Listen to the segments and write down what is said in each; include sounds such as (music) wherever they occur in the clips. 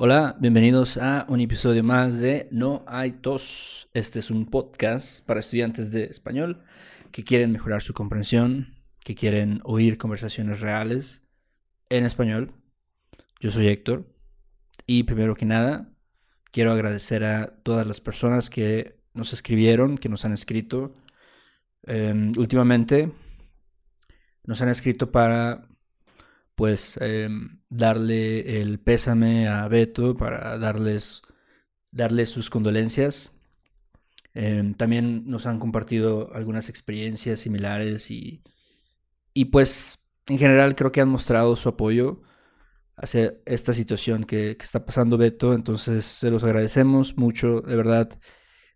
Hola, bienvenidos a un episodio más de No hay tos. Este es un podcast para estudiantes de español que quieren mejorar su comprensión, que quieren oír conversaciones reales en español. Yo soy Héctor y primero que nada quiero agradecer a todas las personas que nos escribieron, que nos han escrito em, últimamente. Nos han escrito para pues em, darle el pésame a Beto para darles, darles sus condolencias. Em, también nos han compartido algunas experiencias similares y, y pues en general creo que han mostrado su apoyo hacia esta situación que, está pasando Beto. Entonces se los agradecemos mucho, de verdad.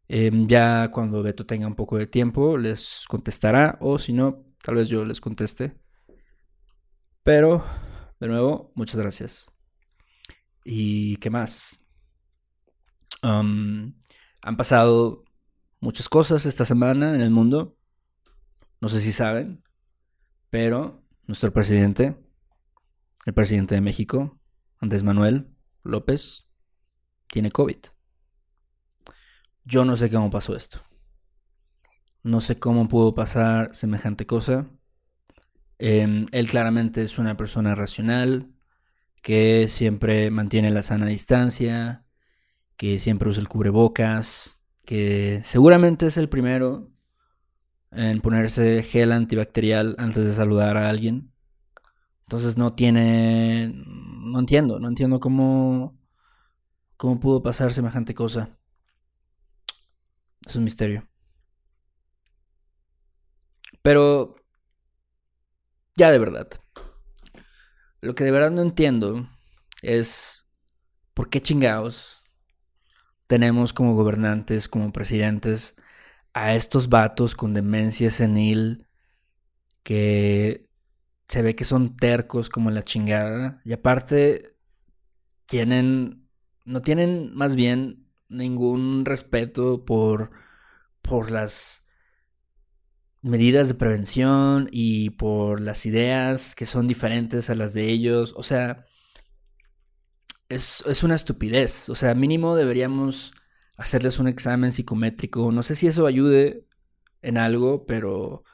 Em, ya cuando Beto tenga un poco de tiempo les contestará o si no, tal vez yo les conteste. Pero, de nuevo, muchas gracias. ¿Y qué más? han pasado muchas cosas esta semana en el mundo. No sé si saben, pero nuestro presidente, el presidente de México, Andrés Manuel López, tiene COVID. Yo no sé cómo pasó esto. No sé cómo pudo pasar semejante cosa. Em, él claramente es una persona racional, que siempre mantiene la sana distancia, que siempre usa el cubrebocas, que seguramente es el primero en ponerse gel antibacterial antes de saludar a alguien. Entonces no tiene... No entiendo, no entiendo cómo... cómo pudo pasar semejante cosa. Es un misterio. Pero ya de verdad. Lo que de verdad no entiendo es por qué chingados tenemos como gobernantes, como presidentes, a estos vatos con demencia senil que se ve que son tercos como la chingada y aparte tienen no tienen más bien ningún respeto por por las medidas de prevención y por las ideas que son diferentes a las de ellos. O sea, es, una estupidez. O sea, mínimo deberíamos hacerles un examen psicométrico. No sé si eso ayude en algo, pero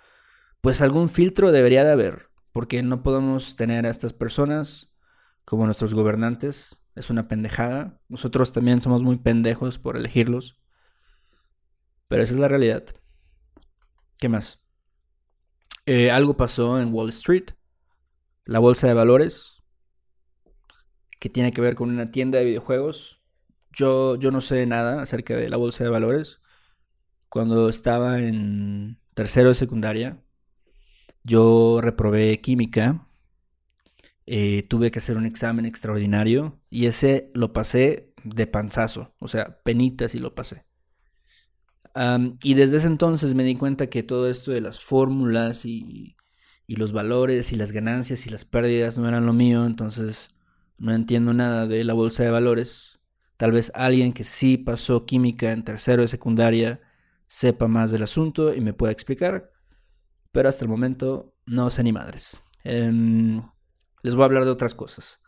pues algún filtro debería de haber. Porque no podemos tener a estas personas como nuestros gobernantes. Es una pendejada. Nosotros también somos muy pendejos por elegirlos. Pero esa es la realidad. ¿Qué más? Eh, algo pasó en Wall Street, la bolsa de valores, que tiene que ver con una tienda de videojuegos. Yo, yo no sé nada acerca de la bolsa de valores. Cuando estaba en tercero de secundaria, yo reprobé química. Eh, tuve que hacer un examen extraordinario y ese lo pasé de panzazo, o sea, penitas y lo pasé y desde ese entonces me di cuenta que todo esto de las fórmulas y, los valores y las ganancias y las pérdidas no eran lo mío, entonces no entiendo nada de la bolsa de valores. Tal vez alguien que sí pasó química en tercero de secundaria sepa más del asunto y me pueda explicar, pero hasta el momento no sé ni madres. Em, les voy a hablar de otras cosas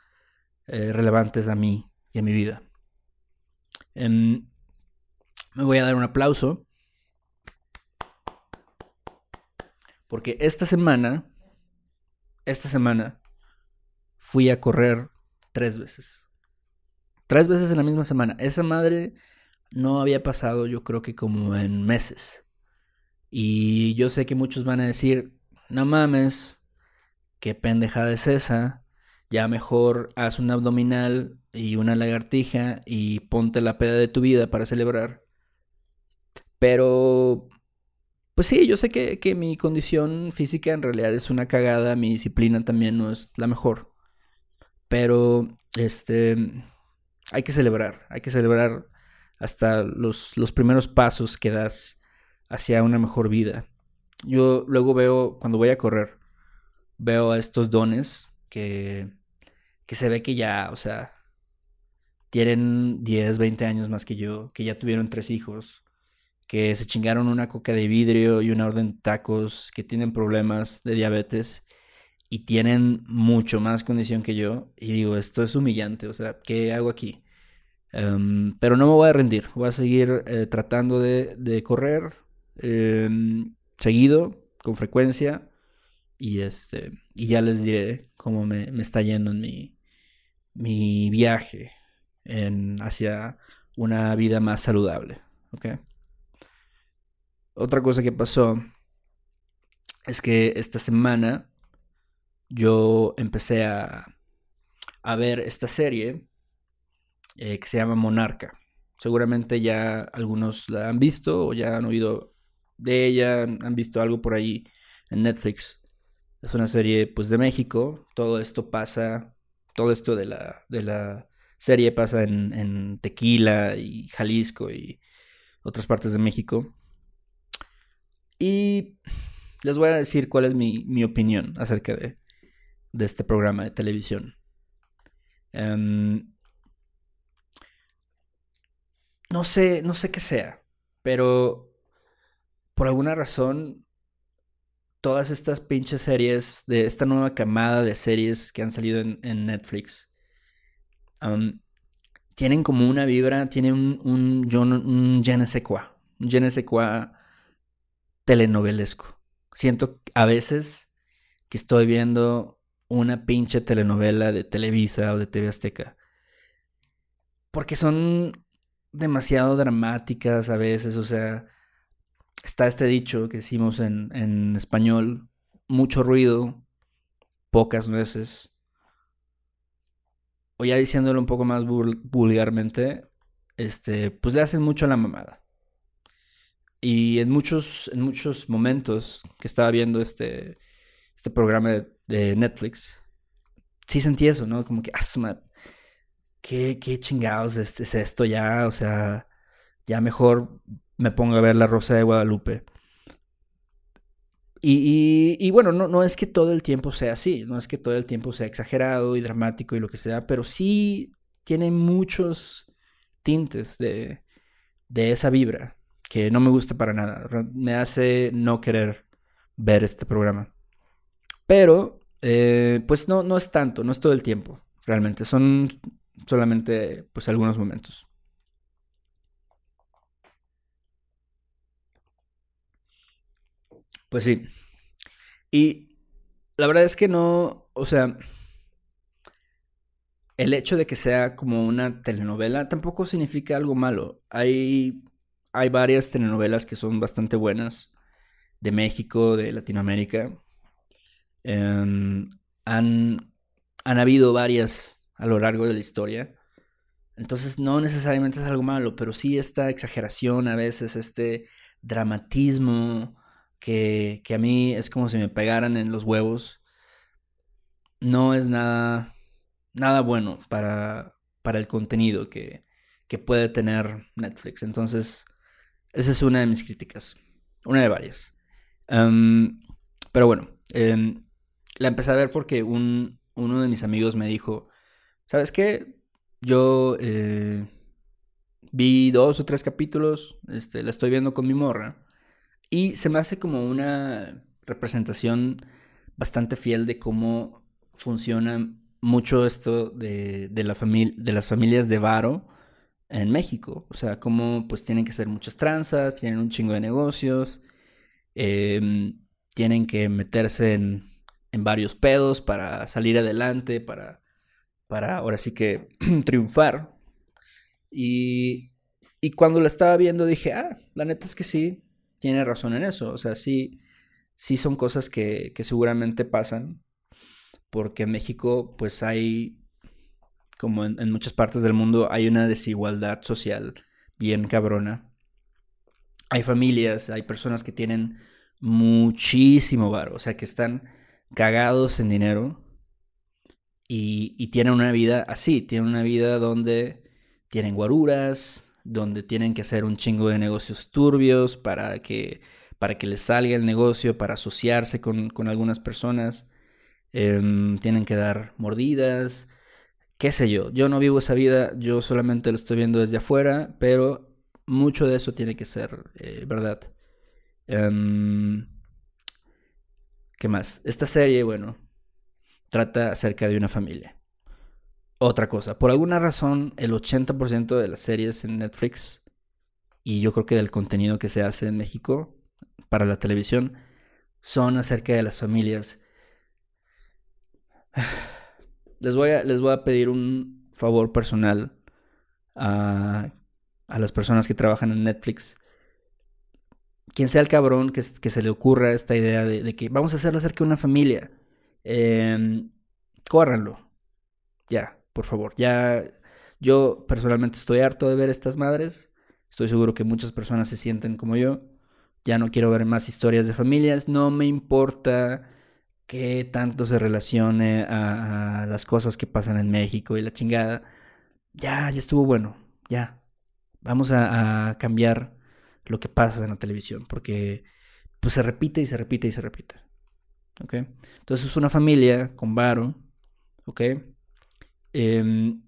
eh, relevantes a mí y a mi vida. Em, me voy a dar un aplauso. Porque esta semana, esta semana, fui a correr tres veces. Tres veces en la misma semana. Esa madre no había pasado yo creo que como en meses. Y yo sé que muchos van a decir, no mames, qué pendejada es esa. Ya mejor haz un abdominal y una lagartija y ponte la peda de tu vida para celebrar. Pero, pues sí, yo sé que, que mi condición física en realidad es una cagada, mi disciplina también no es la mejor. Pero, este, hay que celebrar, hay que celebrar hasta los, los primeros pasos que das hacia una mejor vida. Yo luego veo, cuando voy a correr, veo a estos dones que, que se ve que ya, o sea, tienen 10, 20 años más que yo, que ya tuvieron tres hijos, que se chingaron una coca de vidrio y una orden de tacos, que tienen problemas de diabetes y tienen mucho más condición que yo. Y digo, esto es humillante, o sea, ¿qué hago aquí? Em, pero no me voy a rendir, voy a seguir eh, tratando de, correr em, seguido, con frecuencia, y, este, y ya les diré cómo me, está yendo en mi, mi viaje hacia una vida más saludable. Otra cosa que pasó es que esta semana yo empecé a, a ver esta serie eh, que se llama Monarca. Seguramente ya algunos la han visto o ya han oído de ella, han visto algo por ahí en Netflix. Es una serie pues de México. Todo esto pasa, todo esto de la, de la serie pasa en, en Tequila y Jalisco y otras partes de México. Y les voy a decir cuál es mi, mi opinión acerca de, de, este programa de televisión. Em, no sé, no sé qué sea, pero por alguna razón todas estas pinches series de esta nueva camada de series que han salido en, Netflix tienen como una vibra, tienen un, un, un, un je ne sais quoi, un je ne sais quoi telenovelesco. Siento a veces que estoy viendo una pinche telenovela de Televisa o de TV Azteca. Porque son demasiado dramáticas a veces, o sea, está este dicho que hicimos en, en español, mucho ruido, pocas nueces. O ya diciéndolo un poco más vulgarmente, este, pues le hacen mucho a la mamada. Y en muchos, en muchos momentos que estaba viendo este, este programa de, Netflix, sí sentí eso, ¿no? Como que, ah, ¿qué, qué chingados es, es, esto ya? O sea, ya mejor me pongo a ver La Rosa de Guadalupe. Y, y, bueno, no, no es que todo el tiempo sea así, no es que todo el tiempo sea exagerado y dramático y lo que sea, pero sí tiene muchos tintes de, de esa vibra que no me gusta para nada. Me hace no querer ver este programa. Pero, eh, pues no, no es tanto, no es todo el tiempo, realmente. Son solamente, pues, algunos momentos. Pues sí. Y la verdad es que no, o sea, el hecho de que sea como una telenovela tampoco significa algo malo. Hay hay varias telenovelas que son bastante buenas de México, de Latinoamérica. Em, han, han habido varias a lo largo de la historia. Entonces no necesariamente es algo malo, pero sí esta exageración a veces, este dramatismo que, que a mí es como si me pegaran en los huevos. No es nada, nada bueno para, para el contenido que, que puede tener Netflix. Entonces, esa es una de mis críticas. Una de varias. Em, pero bueno, em, la empecé a ver porque un, uno de mis amigos me dijo, ¿sabes qué? Yo eh, vi dos o tres capítulos, este, la estoy viendo con mi morra, y se me hace como una representación bastante fiel de cómo funciona mucho esto de, de, la de las familias de Varo en México. O sea, como pues tienen que hacer muchas tranzas, tienen un chingo de negocios, em, tienen que meterse en, en, varios pedos para salir adelante, para, para ahora sí que (clears throat) triunfar. Y, y cuando la estaba viendo dije, ah, la neta es que sí, tiene razón en eso. O sea, sí, sí son cosas que, que seguramente pasan. Porque en México pues hay como en, muchas partes del mundo, hay una desigualdad social bien cabrona. Hay familias, hay personas que tienen muchísimo varo, o sea, que están cagados en dinero y, y, tienen una vida así, tienen una vida donde tienen guaruras, donde tienen que hacer un chingo de negocios turbios para que, para que les salga el negocio, para asociarse con, con algunas personas, em, tienen que dar mordidas, qué sé yo, yo no vivo esa vida, yo solamente lo estoy viendo desde afuera, pero mucho de eso tiene que ser eh, verdad. Em, ¿Qué más? Esta serie, bueno, trata acerca de una familia. otra cosa. Por alguna razón, el 80% de las series en Netflix, y yo creo que del contenido que se hace en México para la televisión, son acerca de las familias. Les voy a, les voy a pedir un favor personal a, a las personas que trabajan en Netflix. Quien sea el cabrón que, se le ocurra esta idea de, que vamos a hacerlo acerca de una familia. Eh, córranlo. Ya, por favor. Ya, yo personalmente estoy harto de ver estas madres. Estoy seguro que muchas personas se sienten como yo. Ya no quiero ver más historias de familias. No me importa que tanto se relacione a, las cosas que pasan en México y la chingada. Ya, ya estuvo bueno. Ya. Vamos a, cambiar lo que pasa en la televisión. Porque pues se repite y se repite y se repite. ¿Ok? Entonces es una familia con varo. ¿Ok? Em,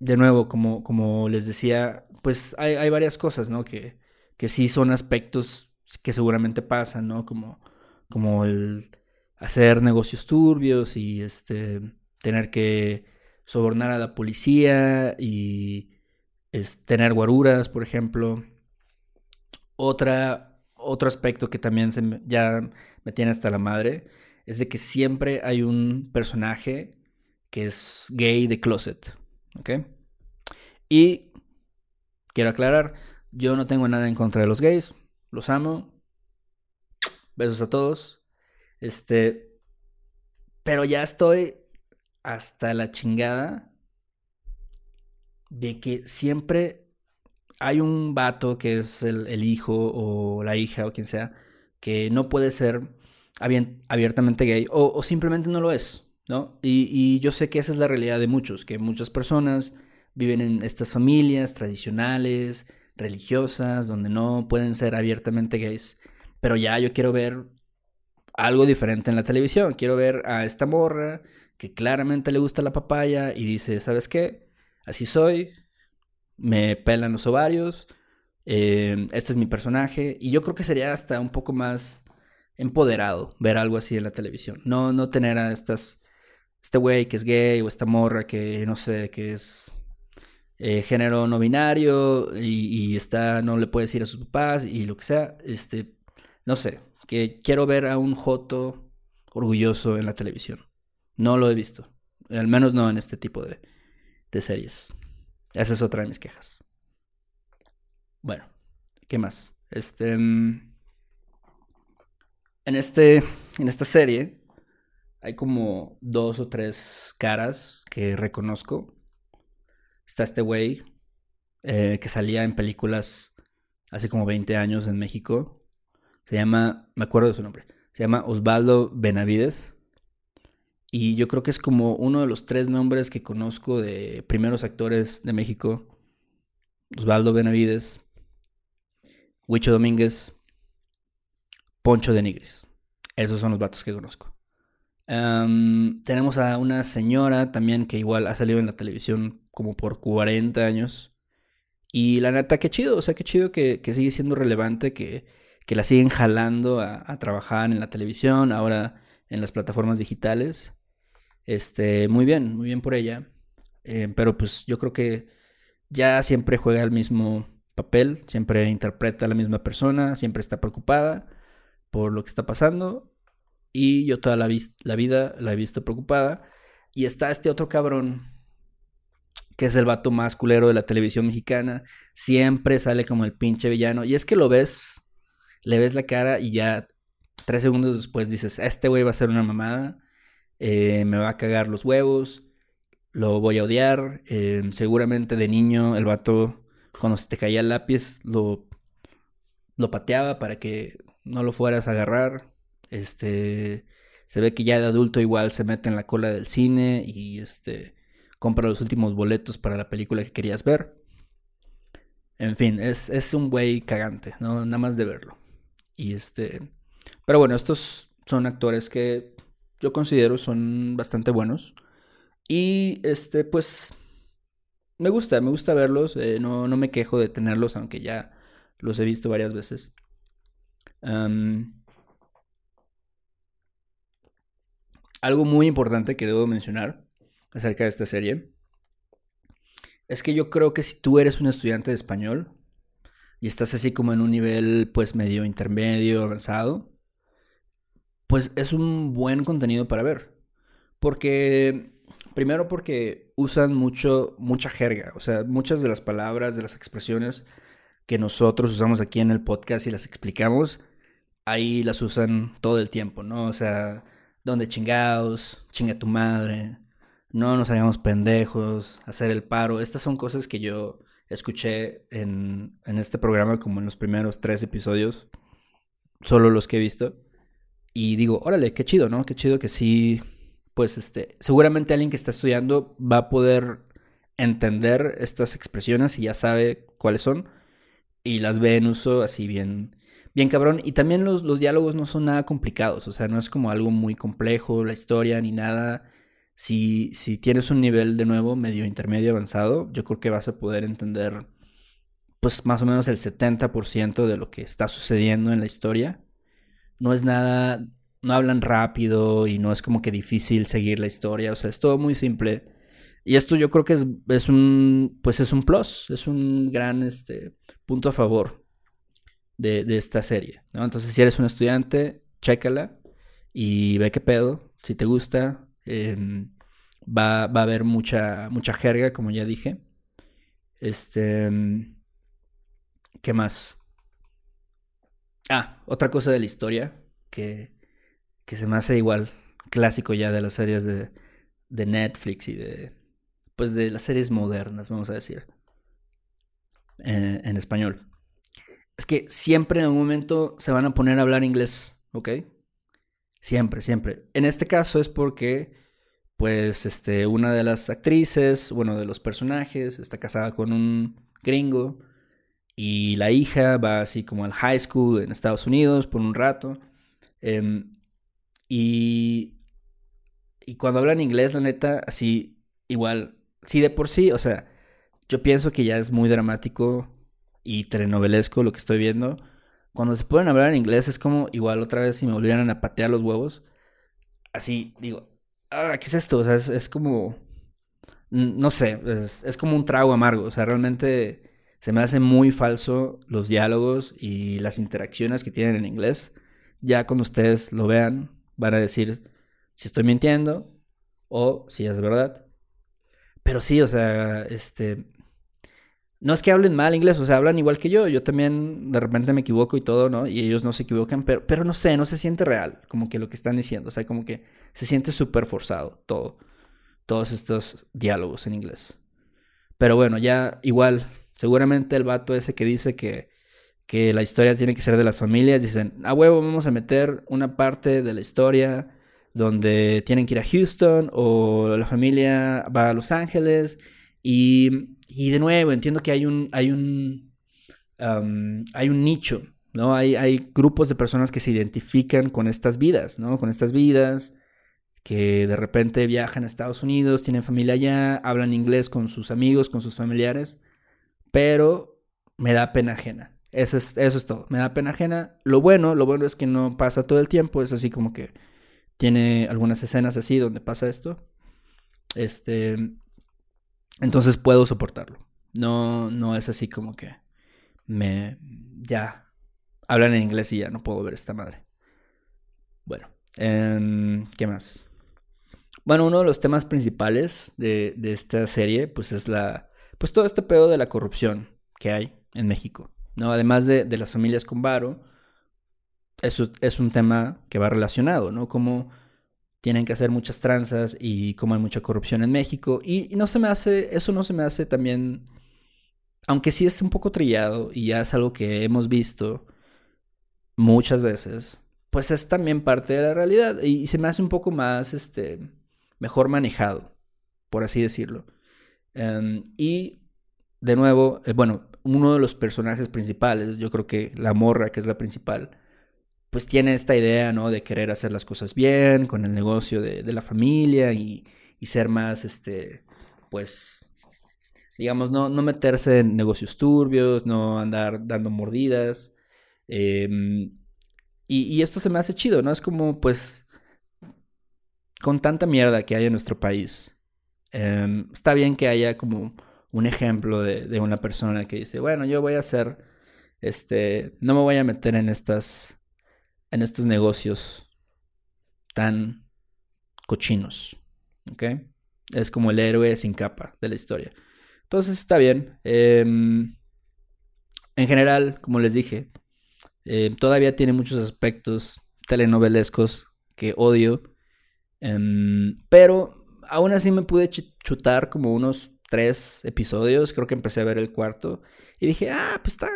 de nuevo, como, como les decía, pues hay, hay varias cosas, ¿no? Que, que sí son aspectos que seguramente pasan, ¿no? Como, como el hacer negocios turbios y este tener que sobornar a la policía y tener guaruras, por ejemplo. Otro aspecto que también se ya me tiene hasta la madre es de que siempre hay un personaje que es gay de closet. Y quiero aclarar, yo no tengo nada en contra de los gays, los amo. Besos a todos. Este, pero ya estoy hasta la chingada de que siempre hay un vato que es el, hijo o la hija o quien sea que no puede ser abiertamente gay o, simplemente no lo es, ¿no? Y, y, yo sé que esa es la realidad de muchos, que muchas personas viven en estas familias tradicionales, religiosas, donde no pueden ser abiertamente gays. Pero ya yo quiero ver algo diferente en la televisión. Quiero ver a esta morra que claramente le gusta la papaya y dice, ¿sabes qué? Así soy, me pelan los ovarios, eh, este es mi personaje. Y yo creo que sería hasta un poco más empoderado ver algo así en la televisión. No, no tener a estas, este güey que es gay o esta morra que no sé, que es eh, género no binario y, está, no le puede decir a sus papás y lo que sea, este, no sé, que quiero ver a un Joto orgulloso en la televisión. No lo he visto, al menos no en este tipo de, de series. Esa es otra de mis quejas. Bueno, ¿qué más? Este, mm, en este, en esta serie hay como dos o tres caras que reconozco Está este güey eh, que salía en películas hace como 20 años en México. Se llama, me acuerdo de su nombre, se llama Osvaldo Benavides. Y yo creo que es como uno de los tres nombres que conozco de primeros actores de México. Osvaldo Benavides, Huicho Domínguez, Poncho de Nigris. Esos son los vatos que conozco. tenemos a una señora también que igual ha salido en la televisión como por 40 años. Y la neta, qué chido, o sea, qué chido que, sigue siendo relevante, que, que la siguen jalando a, trabajar en la televisión, ahora en las plataformas digitales. Este, muy bien, muy bien por ella. Eh, pero pues yo creo que ya siempre juega el mismo papel, siempre interpreta a la misma persona, siempre está preocupada por lo que está pasando. Y yo toda la, vida la he visto preocupada. Y está este otro cabrón que es el vato más culero de la televisión mexicana, siempre sale como el pinche villano. Y es que lo ves, le ves la cara y ya tres segundos después dices, este güey va a ser una mamada, eh, me va a cagar los huevos, lo voy a odiar. Eh, seguramente de niño el vato, cuando se te caía el lápiz, lo, lo pateaba para que no lo fueras a agarrar. Este, se ve que ya de adulto igual se mete en la cola del cine y este compra los últimos boletos para la película que querías ver. En fin, es, es un güey cagante, ¿no? Nada más de verlo. Y este. Pero bueno, estos son actores que yo considero son bastante buenos. Y este, pues. Me gusta, me gusta verlos. Eh, no, no, me quejo de tenerlos, aunque ya los he visto varias veces. algo muy importante que debo mencionar acerca de esta serie Es que yo creo que si tú eres un estudiante de español y estás así como en un nivel pues medio intermedio, avanzado, pues es un buen contenido para ver. Porque, primero porque usan mucho, mucha jerga, o sea, muchas de las palabras, de las expresiones que nosotros usamos aquí en el podcast y las explicamos, ahí las usan todo el tiempo, ¿no? O sea, donde chingados, chinga tu madre, no nos hagamos pendejos, hacer el paro. Estas son cosas que yo escuché en, en este programa como en los primeros tres episodios, solo los que he visto. Y digo, órale, qué chido, ¿no? Qué chido que sí, pues este, seguramente alguien que está estudiando va a poder entender estas expresiones y ya sabe cuáles son y las ve en uso así bien, bien cabrón. Y también los, los diálogos no son nada complicados, o sea, no es como algo muy complejo, la historia ni nada. Si, si tienes un nivel de nuevo medio intermedio avanzado, yo creo que vas a poder entender pues más o menos el 70% de lo que está sucediendo en la historia. No es nada, no hablan rápido y no es como que difícil seguir la historia, o sea, es todo muy simple. Y esto yo creo que es, es un, pues es un plus, es un gran este, punto a favor de, esta serie, ¿no? Entonces, si eres un estudiante, chécala y ve qué pedo. Si te gusta, em, va, va, a haber mucha, mucha jerga, como ya dije. Este. Em, ¿Qué más? Ah, otra cosa de la historia que, que se me hace igual clásico ya de las series de, de Netflix y de. Pues de las series modernas, vamos a decir. Eh, en español es que siempre en algún momento se van a poner a hablar inglés, ¿ok? Siempre, siempre. En este caso es porque, pues, este, una de las actrices, bueno, de los personajes, está casada con un gringo y la hija va así como al high school en Estados Unidos por un rato. Em, y, y cuando hablan inglés, la neta, así, igual, sí de por sí, o sea, yo pienso que ya es muy dramático y telenovelesco lo que estoy viendo. Cuando se pueden hablar en inglés es como igual otra vez si me volvieran a patear los huevos. Así digo, ah, ¿qué es esto? O sea, es, como, no sé, es, es, como un trago amargo. O sea, realmente se me hace muy falso los diálogos y las interacciones que tienen en inglés. Ya cuando ustedes lo vean, van a decir si estoy mintiendo o si es verdad. Pero sí, o sea, este, no es que hablen mal inglés, o sea, hablan igual que yo. Yo también de repente me equivoco y todo, ¿no? Y ellos no se equivocan, pero, pero no sé, no se siente real, como que lo que están diciendo. O sea, como que se siente súper forzado todo. Todos estos diálogos en inglés. Pero bueno, ya igual, seguramente el vato ese que dice que, que la historia tiene que ser de las familias, dicen, a huevo, vamos a meter una parte de la historia donde tienen que ir a Houston o la familia va a Los Ángeles y y de nuevo, entiendo que hay un, hay un, hay un nicho, ¿no? Hay, hay grupos de personas que se identifican con estas vidas, ¿no? Con estas vidas, que de repente viajan a Estados Unidos, tienen familia allá, hablan inglés con sus amigos, con sus familiares, pero me da pena ajena. Eso es, eso es todo, me da pena ajena. Lo bueno, lo bueno es que no pasa todo el tiempo, es así como que tiene algunas escenas así donde pasa esto. Este, entonces puedo soportarlo. No, no es así como que me ya hablan en inglés y ya no puedo ver esta madre. Bueno, em, ¿qué más? Bueno, uno de los temas principales de, de, esta serie, pues es la, pues todo este pedo de la corrupción que hay en México, ¿no? Además de, de las familias con varo, eso es un tema que va relacionado, ¿no? Como tienen que hacer muchas tranzas y como hay mucha corrupción en México. Y, no se me hace, eso no se me hace también, aunque sí es un poco trillado y ya es algo que hemos visto muchas veces, pues es también parte de la realidad y, se me hace un poco más, este, mejor manejado, por así decirlo. Em, y de nuevo, eh, bueno, uno de los personajes principales, yo creo que la morra, que es la principal, pues tiene esta idea, ¿no? De querer hacer las cosas bien, con el negocio de, la familia y, ser más, este, pues, digamos, no, no meterse en negocios turbios, no andar dando mordidas. Em, y, esto se me hace chido, ¿no? Es como, pues, con tanta mierda que hay en nuestro país, em, está bien que haya como un ejemplo de, una persona que dice, bueno, yo voy a hacer, este, no me voy a meter en estas, en estos negocios tan cochinos, ¿ok? Es como el héroe sin capa de la historia. Entonces está bien. Em, en general, como les dije, em, todavía tiene muchos aspectos telenovelescos que odio. Em, pero aún así me pude chutar como unos tres episodios. Creo que empecé a ver el cuarto. Y dije, ah, pues está,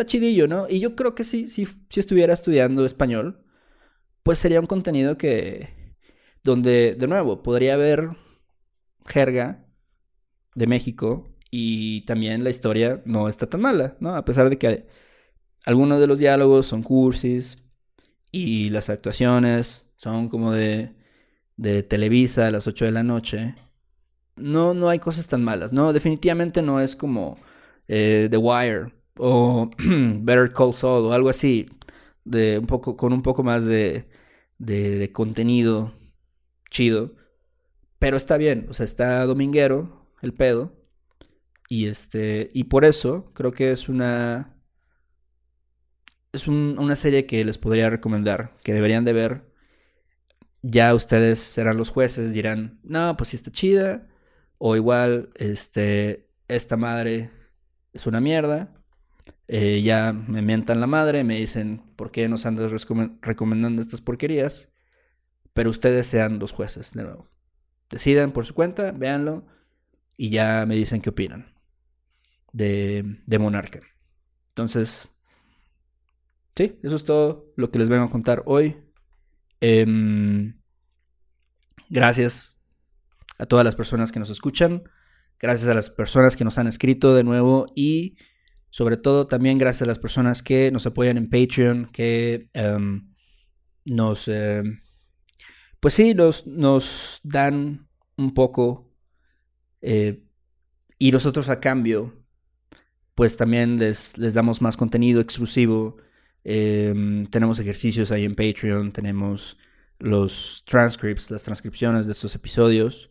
está chidillo, ¿no? Y yo creo que sí, sí, si estuviera estudiando español, pues sería un contenido que. Donde, de nuevo, podría haber jerga de México y también la historia no está tan mala, ¿no? A pesar de que algunos de los diálogos son cursis y las actuaciones son como de, de Televisa a las 8 de la noche. No, no hay cosas tan malas, ¿no? Definitivamente no es como eh, The Wire o (clears throat) Better Call Saul o algo así, de un poco, con un poco más de, de, de contenido chido. Pero está bien, o sea, está dominguero el pedo. Y este. Y por eso creo que es una. Es una serie que les podría recomendar. Que deberían de ver. Ya ustedes serán los jueces, dirán, no, pues sí está chida. O igual, este. Esta madre es una mierda. Eh, ya me mientan la madre, me dicen, ¿por qué nos andas recomendando estas porquerías? Pero ustedes sean los jueces, de nuevo. Decidan por su cuenta, véanlo y ya me dicen qué opinan de, de Monarca. Entonces, sí, eso es todo lo que les vengo a contar hoy. Em, gracias a todas las personas que nos escuchan. Gracias a las personas que nos han escrito de nuevo y sobre todo también gracias a las personas que nos apoyan en Patreon, que em, nos... Em, pues sí, nos, nos dan un poco eh, y nosotros a cambio, pues también les, les damos más contenido exclusivo. Em, tenemos ejercicios ahí en Patreon, tenemos los transcripts, las transcripciones de estos episodios.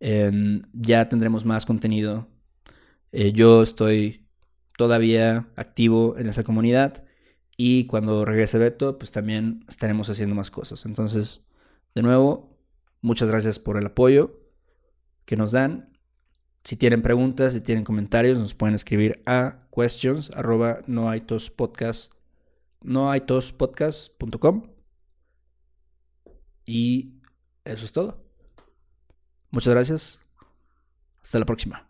Ya tendremos más contenido. Eh, yo estoy todavía activo en esa comunidad y cuando regrese Beto, pues también estaremos haciendo más cosas. Entonces, de nuevo, muchas gracias por el apoyo que nos dan. Si tienen preguntas, si tienen comentarios, nos pueden escribir a questions arroba Y eso es todo. Muchas gracias. Hasta la próxima.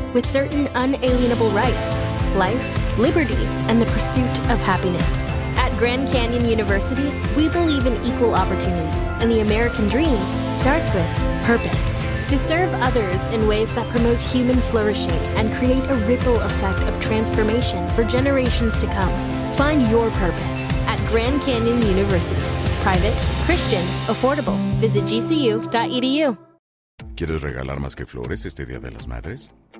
with certain unalienable rights life liberty, and the pursuit of happiness. At Grand Canyon University, we believe in equal opportunity, and the American dream starts with purpose. To serve others in ways that promote human flourishing and create a ripple effect of transformation for generations to come. Find your purpose at Grand Canyon University. Private, Christian, affordable. Visit gcu.edu. ¿Quieres regalar más que flores este Día de las Madres?